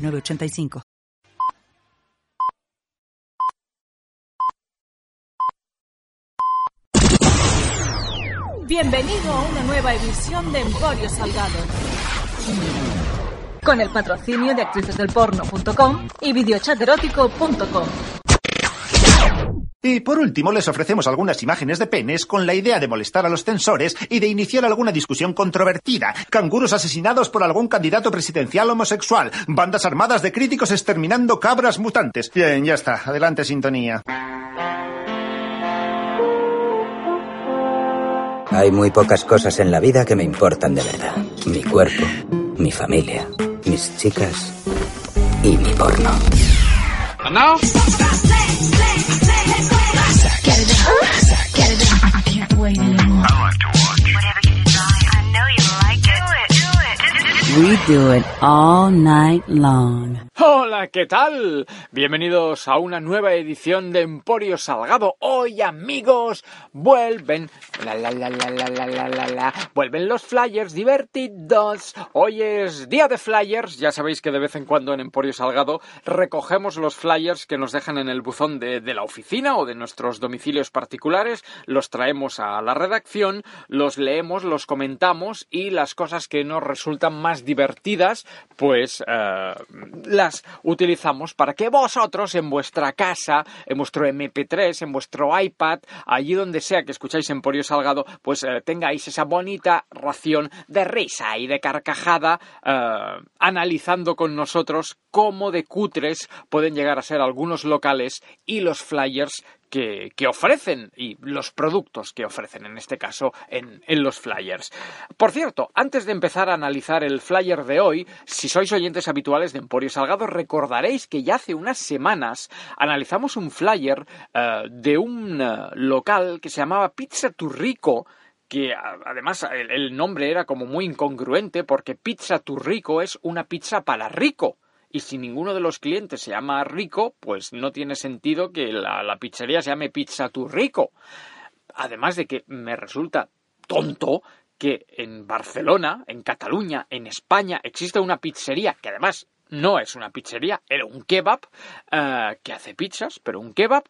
985. Bienvenido a una nueva edición de Emporio Salgado. Con el patrocinio de actricesdelporno.com y videochaterótico.com. Y por último, les ofrecemos algunas imágenes de penes con la idea de molestar a los censores y de iniciar alguna discusión controvertida. Canguros asesinados por algún candidato presidencial homosexual. Bandas armadas de críticos exterminando cabras mutantes. Bien, ya está. Adelante, sintonía. Hay muy pocas cosas en la vida que me importan de verdad. Mi cuerpo, mi familia, mis chicas y mi porno. now? We do it all night long. Hola, ¿qué tal? Bienvenidos a una nueva edición de Emporio Salgado. Hoy, amigos, vuelven. La, la, la, la, la, la, la, la. Vuelven los flyers divertidos. Hoy es día de flyers. Ya sabéis que de vez en cuando en Emporio Salgado recogemos los flyers que nos dejan en el buzón de, de la oficina o de nuestros domicilios particulares. Los traemos a la redacción, los leemos, los comentamos y las cosas que nos resultan más divertidas, pues eh, las utilizamos para que vosotros en vuestra casa, en vuestro MP3, en vuestro iPad, allí donde sea que escucháis Emporio Salgado, pues eh, tengáis esa bonita ración de risa y de carcajada eh, analizando con nosotros cómo de cutres pueden llegar a ser algunos locales y los flyers que, ofrecen y los productos que ofrecen, en este caso, en, en, los flyers. Por cierto, antes de empezar a analizar el flyer de hoy, si sois oyentes habituales de Emporio Salgado, recordaréis que ya hace unas semanas analizamos un flyer uh, de un uh, local que se llamaba Pizza Turrico, que además el, el nombre era como muy incongruente porque Pizza Turrico es una pizza para rico. Y si ninguno de los clientes se llama Rico, pues no tiene sentido que la, pizzería se llame Pizza Tu Rico. Además de que me resulta tonto que en Barcelona, en Cataluña, en España, exista una pizzería que además no es una pizzería, era un kebab uh, que hace pizzas, pero un kebab,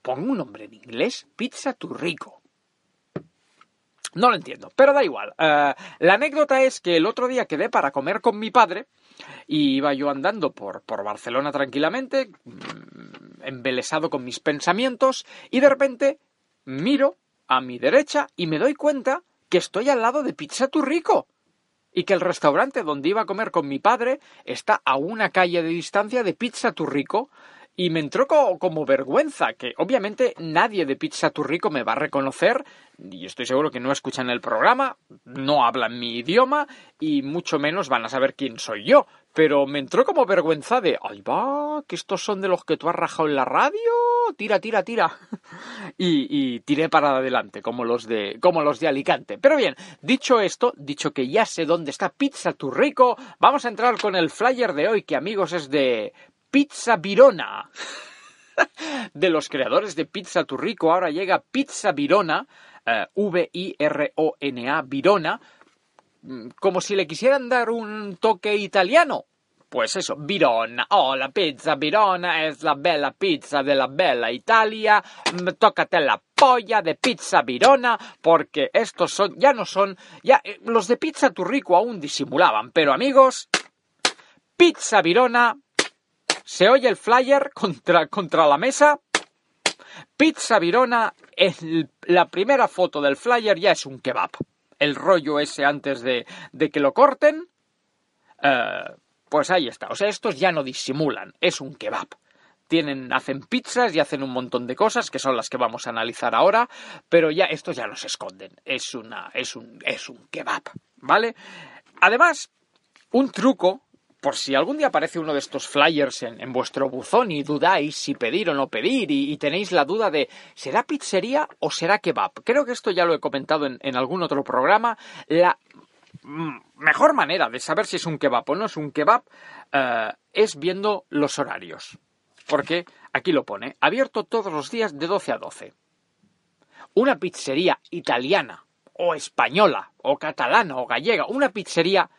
pongo un nombre en inglés, Pizza Tu Rico. No lo entiendo, pero da igual. Uh, la anécdota es que el otro día quedé para comer con mi padre y iba yo andando por, por Barcelona tranquilamente, embelesado con mis pensamientos, y de repente miro a mi derecha y me doy cuenta que estoy al lado de Pizza Turrico y que el restaurante donde iba a comer con mi padre está a una calle de distancia de Pizza Turrico y me entró como, vergüenza, que obviamente nadie de Pizza Turrico me va a reconocer, y estoy seguro que no escuchan el programa, no hablan mi idioma, y mucho menos van a saber quién soy yo. Pero me entró como vergüenza de, ay va, que estos son de los que tú has rajado en la radio, tira, tira, tira. y, y tiré para adelante, como los de, como los de Alicante. Pero bien, dicho esto, dicho que ya sé dónde está Pizza Turrico, vamos a entrar con el flyer de hoy, que amigos es de Pizza Virona. de los creadores de Pizza Turrico, ahora llega Pizza Virona, uh, V-I-R-O-N-A, Virona, como si le quisieran dar un toque italiano. Pues eso, Virona. Oh, la pizza Virona es la bella pizza de la bella Italia. Tócate la polla de pizza Virona, porque estos son, ya no son, ya, eh, los de Pizza Turrico aún disimulaban, pero amigos, Pizza Virona, se oye el flyer contra, contra la mesa. Pizza Virona, la primera foto del flyer ya es un kebab. El rollo ese antes de, de que lo corten. Uh, pues ahí está. O sea, estos ya no disimulan. Es un kebab. Tienen, hacen pizzas y hacen un montón de cosas que son las que vamos a analizar ahora, pero ya estos ya no se esconden. Es una, es un, es un kebab, ¿vale? Además, un truco por si algún día aparece uno de estos flyers en, vuestro buzón y dudáis si pedir o no pedir y, tenéis la duda de ¿será pizzería o será kebab? Creo que esto ya lo he comentado en, algún otro programa. La mejor manera de saber si es un kebab o no es un kebab eh, es viendo los horarios. Porque aquí lo pone, abierto todos los días de 12 a 12. Una pizzería italiana o española o catalana o gallega, una pizzería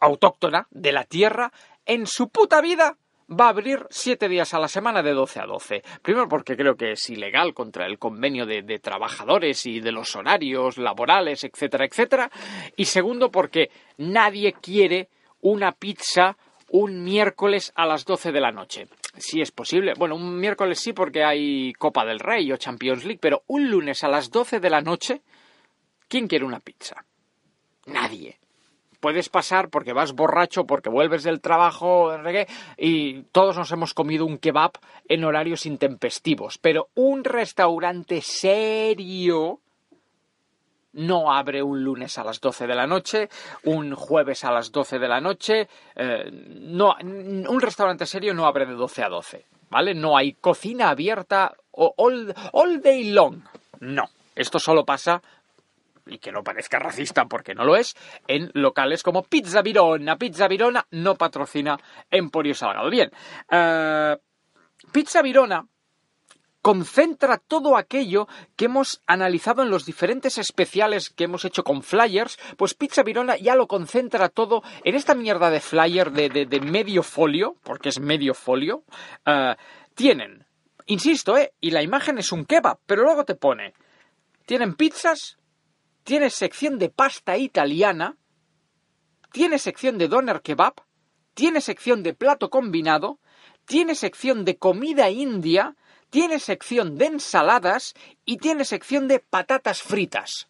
autóctona de la tierra, en su puta vida va a abrir siete días a la semana de 12 a 12. Primero porque creo que es ilegal contra el convenio de, de, trabajadores y de los horarios laborales, etcétera, etcétera. Y segundo porque nadie quiere una pizza un miércoles a las 12 de la noche. Si es posible. Bueno, un miércoles sí porque hay Copa del Rey o Champions League, pero un lunes a las 12 de la noche, ¿quién quiere una pizza? Nadie puedes pasar porque vas borracho, porque vuelves del trabajo, y todos nos hemos comido un kebab en horarios intempestivos. Pero un restaurante serio no abre un lunes a las 12 de la noche, un jueves a las 12 de la noche. Eh, no, un restaurante serio no abre de 12 a 12, ¿vale? No hay cocina abierta all, all day long. No. Esto solo pasa y que no parezca racista porque no lo es, en locales como Pizza Virona. Pizza Virona no patrocina Emporio Salgado. Bien, uh, Pizza Virona concentra todo aquello que hemos analizado en los diferentes especiales que hemos hecho con flyers, pues Pizza Virona ya lo concentra todo en esta mierda de flyer de, de, medio folio, porque es medio folio, uh, tienen, insisto, eh, y la imagen es un kebab, pero luego te pone, tienen pizzas, tiene sección de pasta italiana, tiene sección de doner kebab, tiene sección de plato combinado, tiene sección de comida india, tiene sección de ensaladas y tiene sección de patatas fritas.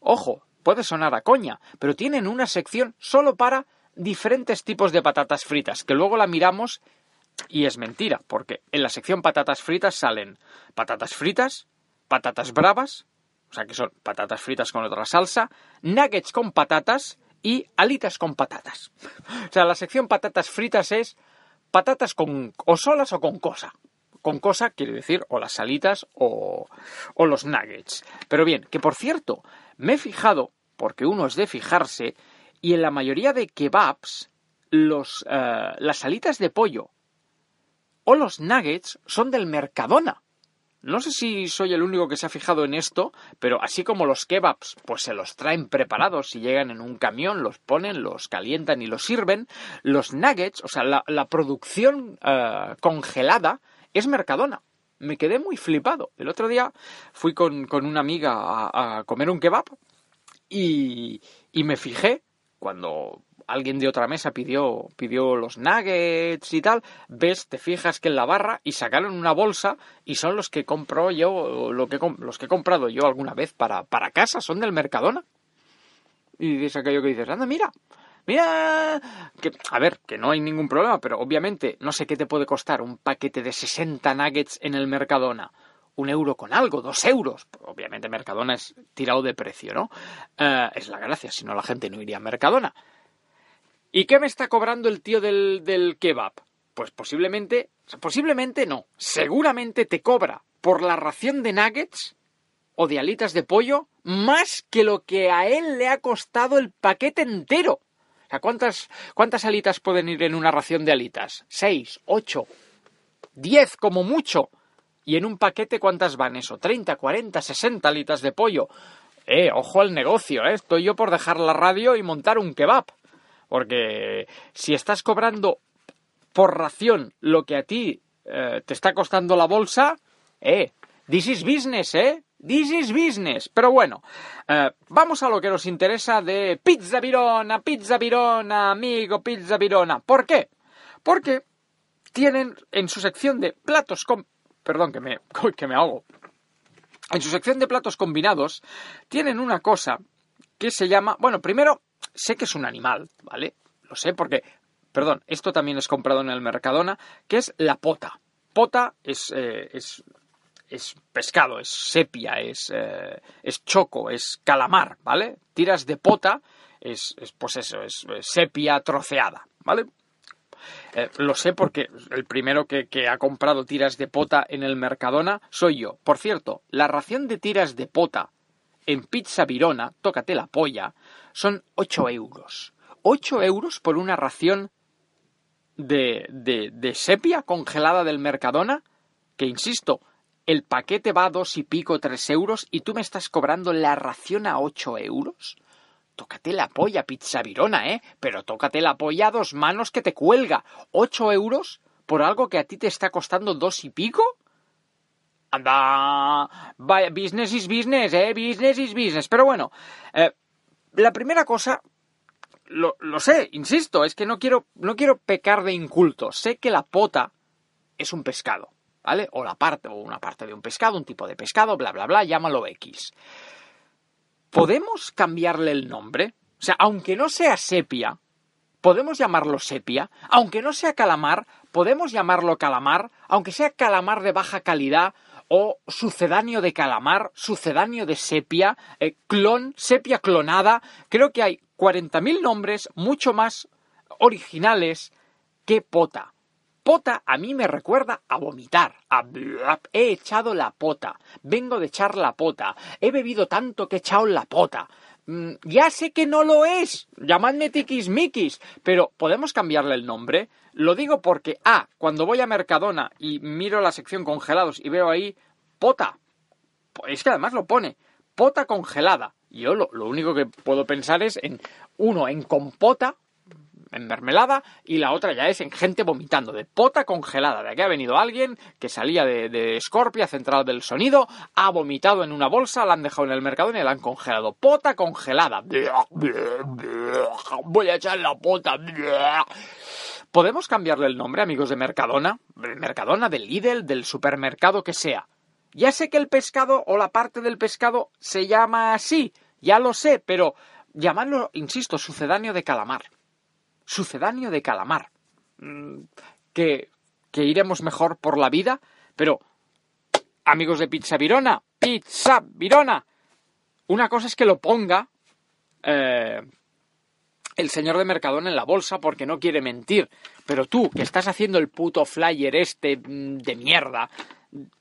Ojo, puede sonar a coña, pero tienen una sección solo para diferentes tipos de patatas fritas, que luego la miramos y es mentira, porque en la sección patatas fritas salen patatas fritas, patatas bravas, o sea que son patatas fritas con otra salsa, nuggets con patatas y alitas con patatas. O sea, la sección patatas fritas es patatas con o solas o con cosa. Con cosa quiere decir o las alitas o, o los nuggets. Pero bien, que por cierto, me he fijado, porque uno es de fijarse, y en la mayoría de kebabs, los, uh, las alitas de pollo o los nuggets son del Mercadona. No sé si soy el único que se ha fijado en esto, pero así como los kebabs, pues se los traen preparados y llegan en un camión, los ponen, los calientan y los sirven, los nuggets, o sea, la, producción uh, congelada es Mercadona. Me quedé muy flipado. El otro día fui con, con una amiga a, a, comer un kebab y, y me fijé cuando alguien de otra mesa pidió, pidió los nuggets y tal, ves, te fijas que en la barra y sacaron una bolsa y son los que compro yo, lo que, los que he comprado yo alguna vez para, para casa, son del Mercadona. Y es aquello que dices, anda, mira, mira, que, a ver, que no hay ningún problema, pero obviamente no sé qué te puede costar un paquete de 60 nuggets en el Mercadona un euro con algo, dos euros. Obviamente Mercadona es tirado de precio, ¿no? Uh, es la gracia, si no la gente no iría a Mercadona. ¿Y qué me está cobrando el tío del, del kebab? Pues posiblemente, posiblemente no, seguramente te cobra por la ración de nuggets o de alitas de pollo más que lo que a él le ha costado el paquete entero. O sea, ¿cuántas, cuántas alitas pueden ir en una ración de alitas? ¿Seis? ¿Ocho? ¿Diez como mucho? ¿Y en un paquete cuántas van eso? ¿30, 40, 60 alitas de pollo? Eh, ojo al negocio, eh. Estoy yo por dejar la radio y montar un kebab. Porque si estás cobrando por ración lo que a ti eh, te está costando la bolsa, eh, this is business, eh. This is business. Pero bueno, eh, vamos a lo que nos interesa de Pizza Virona, Pizza Virona, amigo Pizza Virona. ¿Por qué? Porque tienen en su sección de platos con... Perdón, que me, que me. En su sección de platos combinados tienen una cosa que se llama... Bueno, primero sé que es un animal, ¿vale? Lo sé porque, perdón, esto también es comprado en el Mercadona, que es la pota. Pota es, eh, es, es pescado, es sepia, es, eh, es choco, es calamar, ¿vale? Tiras de pota es, es pues eso, es, sepia troceada, ¿vale? Eh, lo sé porque el primero que, ha comprado tiras de pota en el Mercadona soy yo. Por cierto, la ración de tiras de pota en Pizza Virona, tócate la polla, son 8 euros. 8 euros por una ración de, de, de sepia congelada del Mercadona, que insisto, el paquete va a dos y pico, tres euros, y tú me estás cobrando la ración a 8 euros. Tócate la polla, pizza virona, ¿eh? Pero tócate la polla a dos manos que te cuelga. ¿Ocho euros por algo que a ti te está costando dos y pico? Anda, vaya, business is business, ¿eh? Business is business. Pero bueno, eh, la primera cosa, lo, lo, sé, insisto, es que no quiero, no quiero pecar de inculto. Sé que la pota es un pescado, ¿vale? O la parte, o una parte de un pescado, un tipo de pescado, bla, bla, bla, llámalo X. ¿Podemos cambiarle el nombre? O sea, aunque no sea sepia, podemos llamarlo sepia. Aunque no sea calamar, podemos llamarlo calamar. Aunque sea calamar de baja calidad o sucedáneo de calamar, sucedáneo de sepia, eh, clon, sepia clonada. Creo que hay 40.000 nombres mucho más originales que pota. Pota a mí me recuerda a vomitar. A he echado la pota. Vengo de echar la pota. He bebido tanto que he echado la pota. Mm, ya sé que no lo es. Llamadme tiquismiquis. Pero ¿podemos cambiarle el nombre? Lo digo porque, ah, cuando voy a Mercadona y miro la sección congelados y veo ahí pota. Es que además lo pone. Pota congelada. Yo lo, lo único que puedo pensar es en, uno, en compota, en mermelada y la otra ya es en gente vomitando, de pota congelada. De aquí ha venido alguien que salía de, de Scorpia, central del sonido, ha vomitado en una bolsa, la han dejado en el mercado y la han congelado. Pota congelada. Voy a echar la pota. ¿Podemos cambiarle el nombre, amigos de Mercadona? Mercadona, del Lidl, del supermercado que sea. Ya sé que el pescado o la parte del pescado se llama así, ya lo sé, pero llamadlo, insisto, sucedáneo de calamar sucedáneo de calamar. Mm, que, que iremos mejor por la vida, pero amigos de Pizza Virona, Pizza Virona, una cosa es que lo ponga eh, el señor de Mercadona en la bolsa porque no quiere mentir, pero tú que estás haciendo el puto flyer este mm, de mierda,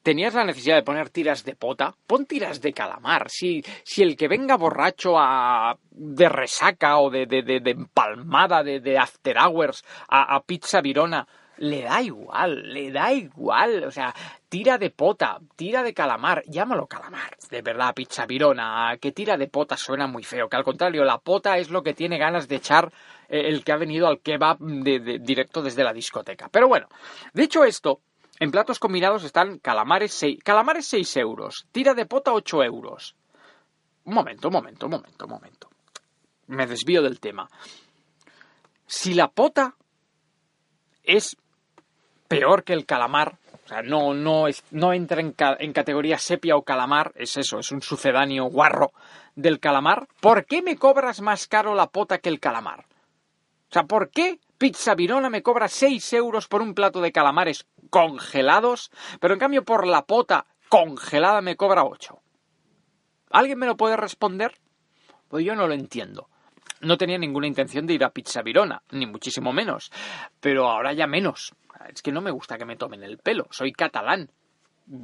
tenías la necesidad de poner tiras de pota, pon tiras de calamar. Si, si el que venga borracho a, de resaca o de, de, de, de empalmada de, de after hours a, a, pizza virona, le da igual, le da igual. O sea, tira de pota, tira de calamar, llámalo calamar. De verdad, pizza virona, que tira de pota suena muy feo. Que al contrario, la pota es lo que tiene ganas de echar el que ha venido al kebab de, directo desde la discoteca. Pero bueno, dicho esto, en platos combinados están calamares 6, calamares 6 euros, tira de pota 8 euros. Un momento, un momento, un momento, un momento. Me desvío del tema. Si la pota es peor que el calamar, o sea, no, no, no entra en, en categoría sepia o calamar, es eso, es un sucedáneo guarro del calamar, ¿por qué me cobras más caro la pota que el calamar? O sea, ¿por qué Pizza Virona me cobra 6 euros por un plato de calamares congelados, pero en cambio por la pota congelada me cobra 8. ¿Alguien me lo puede responder? Pues yo no lo entiendo. No tenía ninguna intención de ir a Pizza Virona, ni muchísimo menos. Pero ahora ya menos. Es que no me gusta que me tomen el pelo. Soy catalán.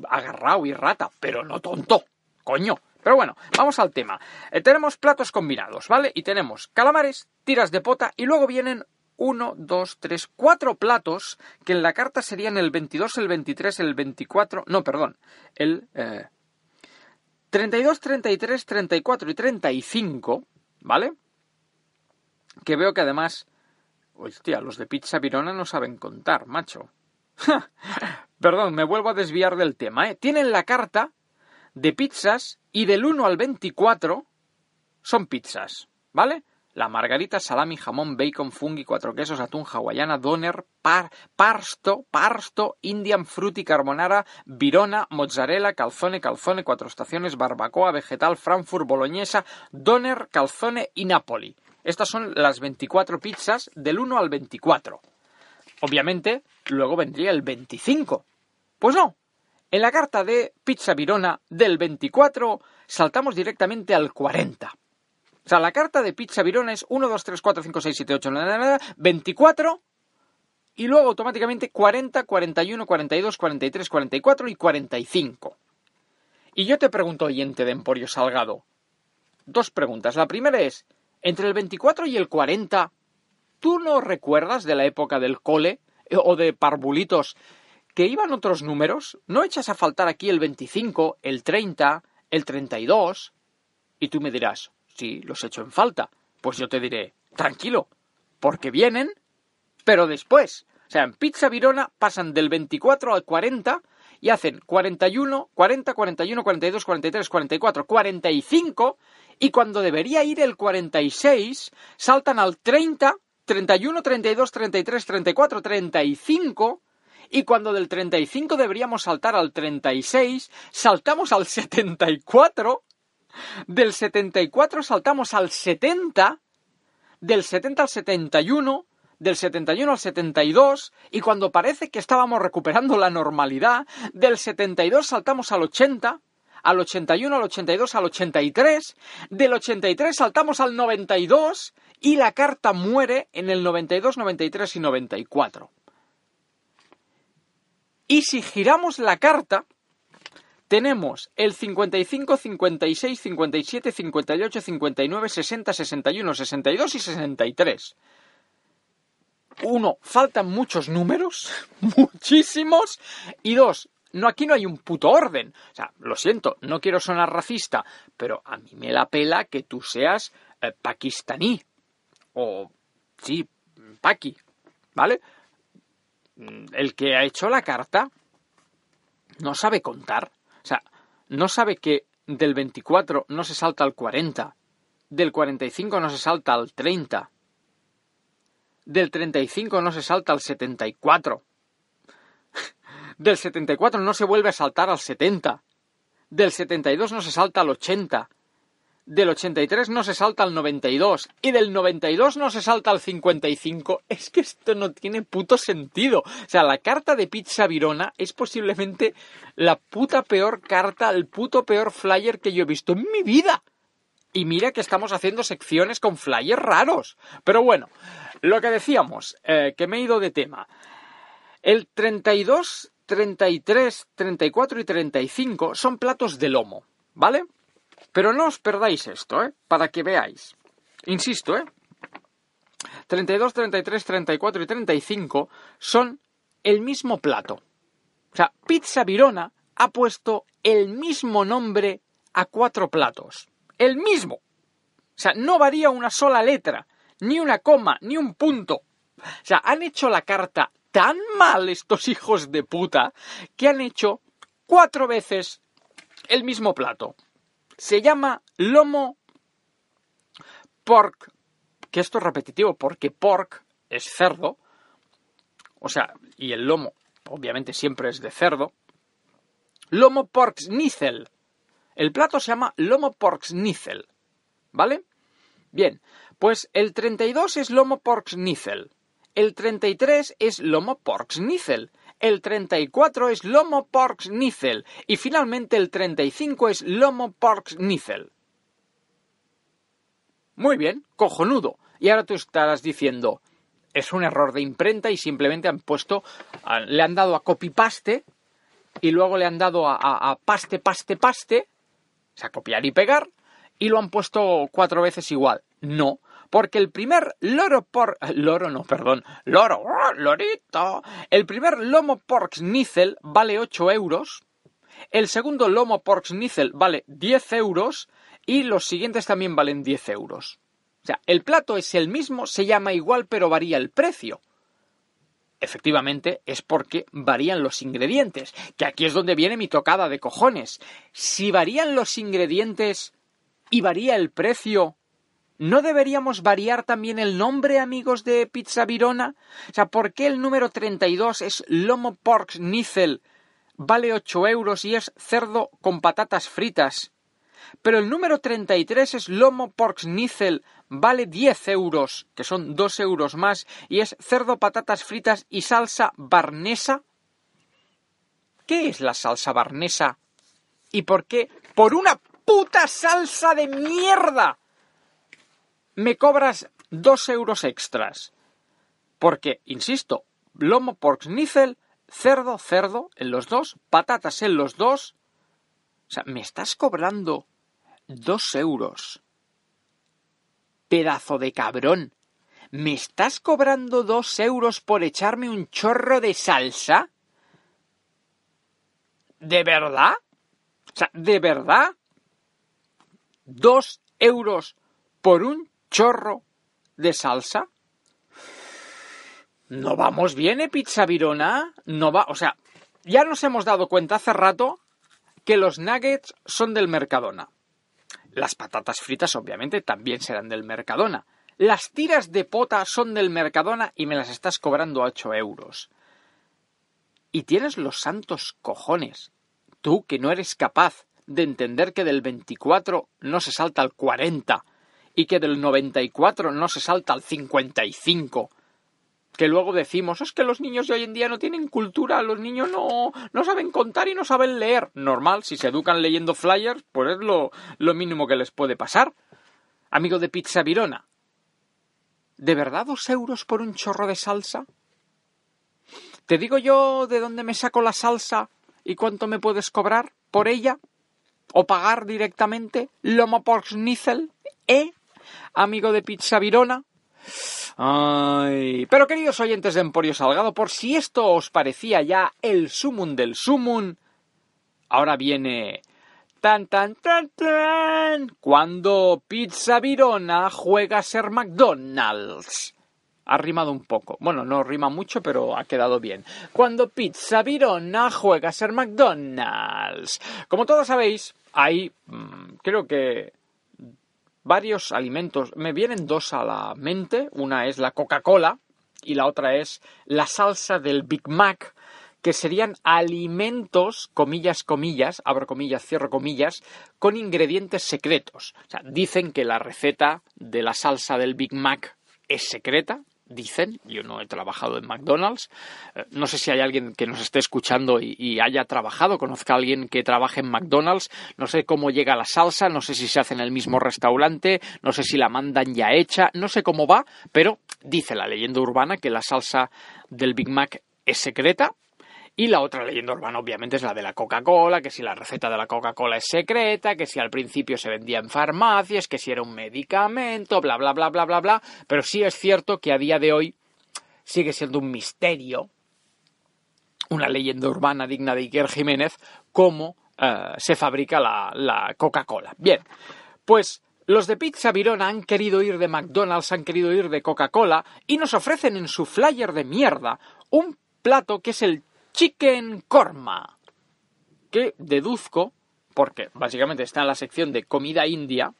Agarrado y rata, pero no tonto. Coño. Pero bueno, vamos al tema. Eh, tenemos platos combinados, ¿vale? Y tenemos calamares, tiras de pota y luego vienen uno, dos, tres, cuatro platos que en la carta serían el 22, el 23, el 24, no, perdón, el eh, 32, 33, 34 y 35, ¿vale? Que veo que además, hostia, los de Pizza Virona no saben contar, macho. perdón, me vuelvo a desviar del tema, ¿eh? Tienen la carta de pizzas y del 1 al 24 son pizzas, ¿vale? la margarita, salami, jamón, bacon, fungi, cuatro quesos, atún, hawaiana, doner, par, parsto, parsto, indian frutti carbonara, virona, mozzarella, calzone, calzone, cuatro estaciones, barbacoa, vegetal, frankfurt, boloñesa, doner, calzone y napoli. Estas son las 24 pizzas del 1 al 24. Obviamente, luego vendría el 25. Pues no, En la carta de Pizza Virona del 24 saltamos directamente al 40. O sea, la carta de Pizza Virona es 1, 2, 3, 4, 5, 6, 7, 8, 9, 24 y luego automáticamente 40, 41, 42, 43, 44 y 45. Y yo te pregunto, oyente de Emporio Salgado, dos preguntas. La primera es, entre el 24 y el 40, ¿tú no recuerdas de la época del cole eh, o de parvulitos que iban otros números? ¿No echas a faltar aquí el 25, el 30, el 32? Y tú me dirás, sí, los echo en falta. Pues yo te diré, tranquilo, porque vienen, pero después. O sea, en Pizza Virona pasan del 24 al 40 y hacen 41, 40, 41, 42, 43, 44, 45 y cuando debería ir el 46 saltan al 30, 31, 32, 33, 34, 35 y cuando del 35 deberíamos saltar al 36, saltamos al 74, del 74 saltamos al 70, del 70 al 71, del 71 al 72 y cuando parece que estábamos recuperando la normalidad, del 72 saltamos al 80, al 81, al 82, al 83, del 83 saltamos al 92 y la carta muere en el 92, 93 y 94. Y si giramos la carta, tenemos el 55, 56, 57, 58, 59, 60, 61, 62 y 63 uno, faltan muchos números, muchísimos, y dos, no, aquí no hay un puto orden. O sea, lo siento, no quiero sonar racista, pero a mí me la pela que tú seas eh, pakistaní. O, sí, paki, ¿vale? Mm, el que ha hecho la carta no sabe contar. O sea, no sabe que del 24 no se salta al 40, del 45 no se salta al 30, del 35 no se salta al 74. Del 74 no se vuelve a saltar al 70. Del 72 no se salta al 80. Del 83 no se salta al 92. Y del 92 no se salta al 55. Es que esto no tiene puto sentido. O sea, la carta de Pizza Virona es posiblemente la puta peor carta, el puto peor flyer que yo he visto en mi vida. Y mira que estamos haciendo secciones con flyers raros. Pero bueno, lo que decíamos, eh, que me he ido de tema. El 32, 33, 34 y 35 son platos de lomo, ¿vale? Pero no os perdáis esto, ¿eh? Para que veáis. Insisto, ¿eh? 32, 33, 34 y 35 son el mismo plato. O sea, Pizza Virona ha puesto el mismo nombre a cuatro platos. El mismo. O sea, no varía una sola letra ni una coma, ni un punto. O sea, han hecho la carta tan mal estos hijos de puta que han hecho cuatro veces el mismo plato. Se llama lomo pork, que esto es repetitivo porque pork es cerdo, o sea, y el lomo obviamente siempre es de cerdo. Lomo pork schnitzel. El plato se llama lomo pork schnitzel, ¿vale? Bien, pues el 32 es lomo pork schnitzel, el 33 es lomo pork schnitzel, el 34 es lomo pork schnitzel y finalmente el 35 es lomo pork schnitzel. Muy bien, cojonudo. Y ahora tú estarás diciendo, es un error de imprenta y simplemente han puesto, le han dado a copy paste y luego le han dado a, a paste, paste, paste, o sea, copiar y pegar, y lo han puesto cuatro veces igual. No, porque el primer loro por... Loro no, perdón. Loro, lorito. El primer lomo pork schnitzel vale 8 euros. El segundo lomo pork schnitzel vale 10 euros. Y los siguientes también valen 10 euros. O sea, el plato es el mismo, se llama igual, pero varía el precio. Efectivamente, es porque varían los ingredientes, que aquí es donde viene mi tocada de cojones. Si varían los ingredientes y varía el precio, ¿No deberíamos variar también el nombre, amigos de Pizza Virona? O sea, ¿por qué el número 32 es Lomo Pork Schnitzel, vale 8 euros y es cerdo con patatas fritas? Pero el número 33 es Lomo Pork Schnitzel, vale 10 euros, que son 2 euros más, y es cerdo, patatas fritas y salsa barnesa. qué es la salsa barnesa y por qué por una puta salsa de mierda me cobras dos euros extras. Porque, insisto, lomo pork schnitzel, cerdo, cerdo en los dos, patatas en los dos. O sea, me estás cobrando dos euros. Pedazo de cabrón. ¿Me estás cobrando dos euros por echarme un chorro de salsa? ¿De verdad? O sea, ¿de verdad? ¿Dos euros por un chorro de salsa? No vamos bien, ¿eh, Pizza Virona? No va, o sea, ya nos hemos dado cuenta hace rato que los nuggets son del Mercadona. Las patatas fritas, obviamente, también serán del Mercadona. Las tiras de pota son del Mercadona y me las estás cobrando a 8 euros. Y tienes los santos cojones. Tú que no eres capaz de entender que del 24 no se salta al 40 y que del 94 no se salta al 55 que luego decimos, es que los niños de hoy en día no tienen cultura, los niños no, no saben contar y no saben leer. Normal, si se educan leyendo flyers, pues es lo, lo mínimo que les puede pasar. Amigo de Pizza Virona, ¿de verdad dos euros por un chorro de salsa? ¿Te digo yo de dónde me saco la salsa y cuánto me puedes cobrar por ella? ¿O pagar directamente? ¿Lomo por schnitzel? ¿Eh? Amigo de Pizza Virona. Ay, pero queridos oyentes de Emporio Salgado, por si esto os parecía ya el sumum del sumum, ahora viene tan tan tan tan cuando Pizza Virona juega a ser McDonald's. Ha rimado un poco. Bueno, no rima mucho, pero ha quedado bien. Cuando Pizza Virona juega a ser McDonald's. Como todos sabéis, hay, mm, creo que varios alimentos. Me vienen dos a la mente. Una es la Coca-Cola y la otra es la salsa del Big Mac, que serían alimentos, comillas, comillas, abro comillas, cierro comillas, con ingredientes secretos. O sea, dicen que la receta de la salsa del Big Mac es secreta, dicen, yo no he trabajado en McDonald's, eh, no sé si hay alguien que nos esté escuchando y, haya trabajado, conozca a alguien que trabaje en McDonald's, no sé cómo llega la salsa, no sé si se hace en el mismo restaurante, no sé si la mandan ya hecha, no sé cómo va, pero dice la leyenda urbana que la salsa del Big Mac es secreta, y la otra leyenda urbana, obviamente, es la de la Coca-Cola, que si la receta de la Coca-Cola es secreta, que si al principio se vendía en farmacias, que si era un medicamento, bla, bla, bla, bla, bla, bla. Pero sí es cierto que a día de hoy sigue siendo un misterio, una leyenda urbana digna de Iker Jiménez, cómo eh, se fabrica la, la Coca-Cola. Bien, pues los de Pizza Virona han querido ir de McDonald's, han querido ir de Coca-Cola y nos ofrecen en su flyer de mierda un plato que es el chicken korma, que deduzco, porque básicamente está en la sección de comida india,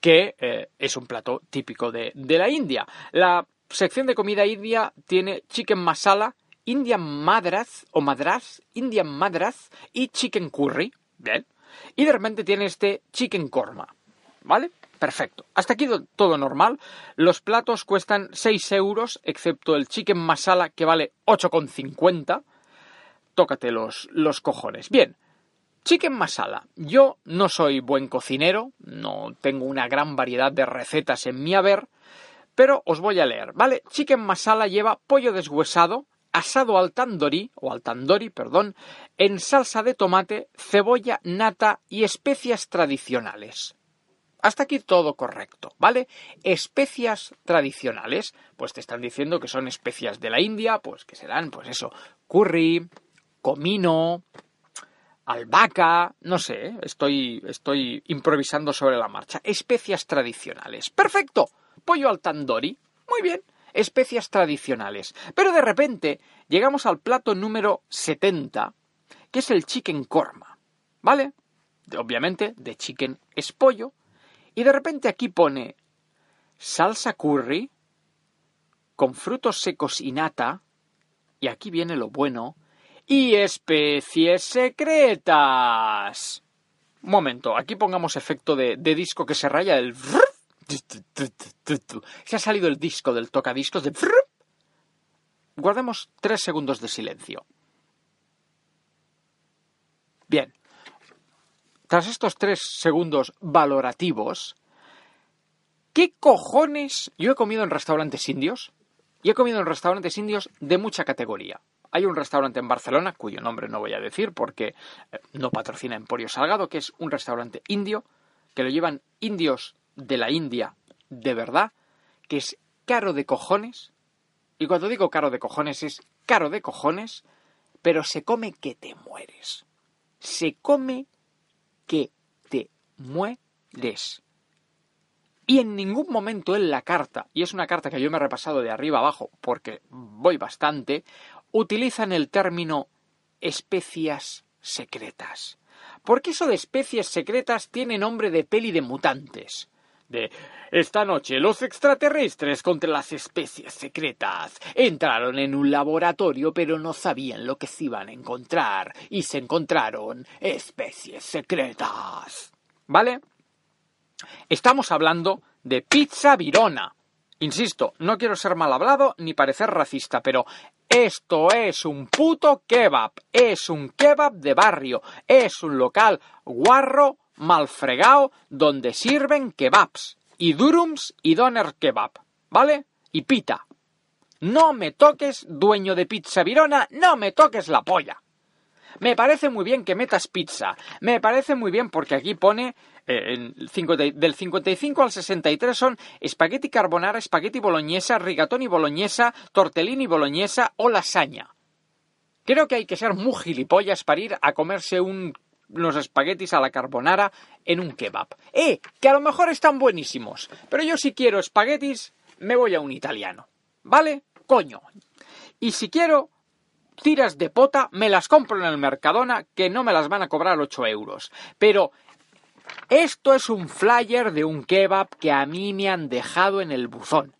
que eh, es un plato típico de, la India. La sección de comida india tiene chicken masala, Indian madras o madras, Indian madras y chicken curry, ¿bien? Y de repente tiene este chicken korma, ¿vale? Perfecto. Hasta aquí todo normal. Los platos cuestan 6 euros, excepto el chicken masala que vale 8,50. Tócate los, los cojones. Bien. Chicken masala. Yo no soy buen cocinero, no tengo una gran variedad de recetas en mi haber, pero os voy a leer, ¿vale? Chicken masala lleva pollo deshuesado, asado al tandoori, o al tandoori, perdón, en salsa de tomate, cebolla, nata y especias tradicionales. Hasta aquí todo correcto, ¿vale? Especias tradicionales, pues te están diciendo que son especias de la India, pues que serán, pues eso, curry, comino, albahaca, no sé, ¿eh? estoy, estoy improvisando sobre la marcha. Especias tradicionales. Perfecto. Pollo al tandoori. Muy bien. Especias tradicionales. Pero de repente llegamos al plato número 70, que es el chicken korma. ¿Vale? Obviamente, de chicken es pollo, y de repente aquí pone salsa curry con frutos secos y nata. Y aquí viene lo bueno. Y especies secretas. Un momento, aquí pongamos efecto de, disco que se raya el... Se ha salido el disco del tocadiscos de... Guardemos tres segundos de silencio. Bien. Tras estos tres segundos valorativos, ¿qué cojones? Yo he comido en restaurantes indios y he comido en restaurantes indios de mucha categoría. Hay un restaurante en Barcelona, cuyo nombre no voy a decir porque eh, no patrocina Emporio Salgado, que es un restaurante indio, que lo llevan indios de la India de verdad, que es caro de cojones. Y cuando digo caro de cojones es caro de cojones, pero se come que te mueres. Se come que te mueres. Y en ningún momento en la carta, y es una carta que yo me he repasado de arriba abajo porque voy bastante, utilizan el término especias secretas. Porque eso de especies secretas tiene nombre de peli de mutantes. De esta noche los extraterrestres contra las especies secretas entraron en un laboratorio pero no sabían lo que se iban a encontrar y se encontraron especies secretas. ¿Vale? Estamos hablando de pizza virona. Insisto, no quiero ser mal hablado ni parecer racista, pero esto es un puto kebab, es un kebab de barrio, es un local guarro, malfregao, donde sirven kebabs, y durums y doner kebab, ¿vale? Y pita. No me toques, dueño de pizza virona, no me toques la polla. Me parece muy bien que metas pizza. Me parece muy bien porque aquí pone eh, del 55 al 63 son espagueti carbonara, espagueti boloñesa, rigatoni boloñesa, tortellini boloñesa o lasaña. Creo que hay que ser muy gilipollas para ir a comerse unos espaguetis a la carbonara en un kebab. ¡Eh! Que a lo mejor están buenísimos. Pero yo si quiero espaguetis, me voy a un italiano. ¿Vale? Coño. Y si quiero tiras de pota, me las compro en el Mercadona, que no me las van a cobrar 8 euros. Pero esto es un flyer de un kebab que a mí me han dejado en el buzón.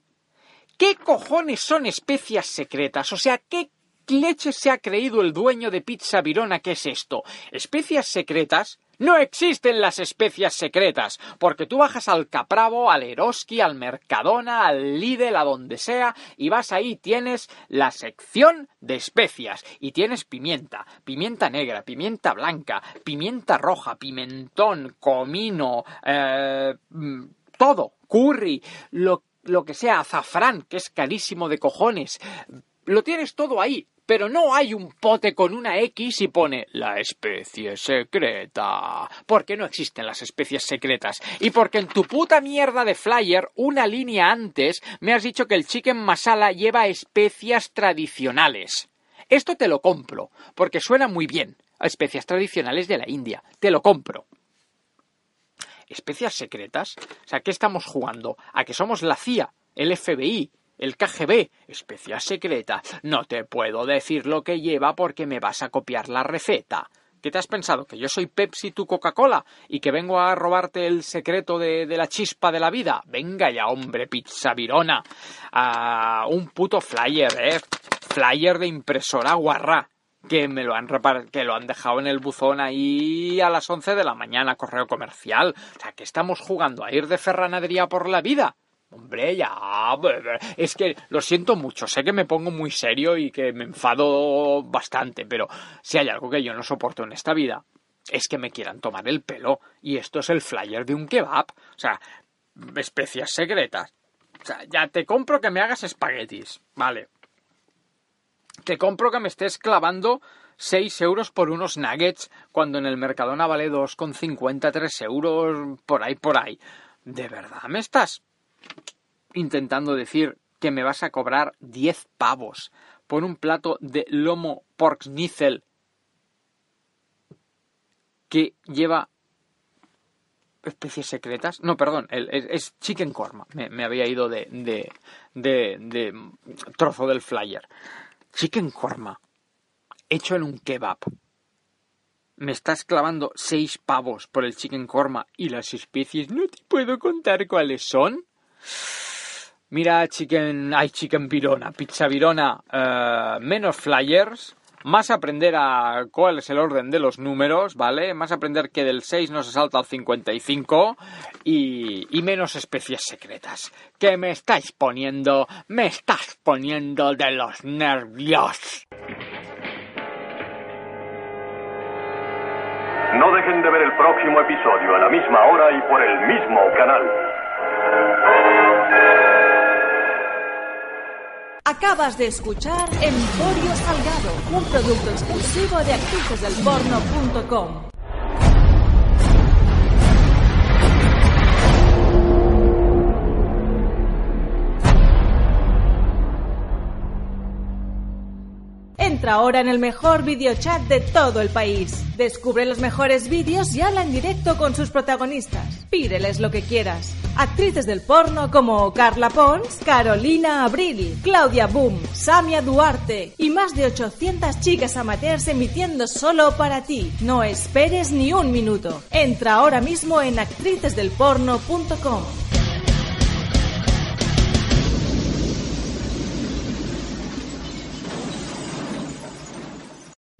¿Qué cojones son especias secretas? O sea, ¿qué leche se ha creído el dueño de Pizza Virona que es esto? ¿Especias secretas? No existen las especias secretas, porque tú bajas al Capravo, al Eroski, al Mercadona, al Lidl, a donde sea, y vas ahí, tienes la sección de especias, y tienes pimienta, pimienta negra, pimienta blanca, pimienta roja, pimentón, comino, eh, mm, todo, curry, lo, lo que sea, azafrán, que es carísimo de cojones, lo tienes todo ahí, pero no hay un pote con una X y pone la especie secreta. Porque no existen las especies secretas. Y porque en tu puta mierda de flyer, una línea antes, me has dicho que el chicken masala lleva especias tradicionales. Esto te lo compro, porque suena muy bien. Especias tradicionales de la India. Te lo compro. ¿Especias secretas? O ¿qué estamos jugando? ¿A que somos la CIA, el FBI, el KGB, especial secreta. No te puedo decir lo que lleva porque me vas a copiar la receta. ¿Qué te has pensado? ¿Que yo soy Pepsi, tu Coca-Cola? ¿Y que vengo a robarte el secreto de, la chispa de la vida? Venga ya, hombre, pizza virona. Ah, un puto flyer, ¿eh? Flyer de impresora guarra. Que me lo han que lo han dejado en el buzón ahí a las 11 de la mañana, correo comercial. O sea, que estamos jugando a ir de ferranadería por la vida. Hombre, ya. Es que lo siento mucho. Sé que me pongo muy serio y que me enfado bastante, pero si hay algo que yo no soporto en esta vida, es que me quieran tomar el pelo. Y esto es el flyer de un kebab. O sea, especias secretas. O sea, ya te compro que me hagas espaguetis. Vale. Te compro que me estés clavando 6 euros por unos nuggets cuando en el Mercadona vale 2,50, 3 euros, por ahí, por ahí. ¿De verdad me estás intentando decir que me vas a cobrar 10 pavos por un plato de lomo pork schnitzel que lleva especies secretas. No, perdón, es, chicken korma. Me, había ido de, de, de, de, trozo del flyer. Chicken korma, hecho en un kebab. Me estás clavando seis pavos por el chicken korma y las especies no te puedo contar cuáles son. Mira, chicken, hay chicken virona, pizza virona, eh, menos flyers, más aprender a cuál es el orden de los números, ¿vale? Más aprender que del 6 no se salta al 55 y, y menos especies secretas. Que me estáis poniendo, me estás poniendo de los nervios. No dejen de ver el próximo episodio a la misma hora y por el mismo canal. Acabas de escuchar Emporio Salgado, un producto exclusivo de actricesdelporno.com. Entra ahora en el mejor videochat de todo el país. Descubre los mejores vídeos y habla en directo con sus protagonistas. Pídeles lo que quieras. Actrices del porno como Carla Pons, Carolina Abril, Claudia Boom, Samia Duarte y más de 800 chicas amateurs emitiendo solo para ti. No esperes ni un minuto. Entra ahora mismo en actricesdelporno.com.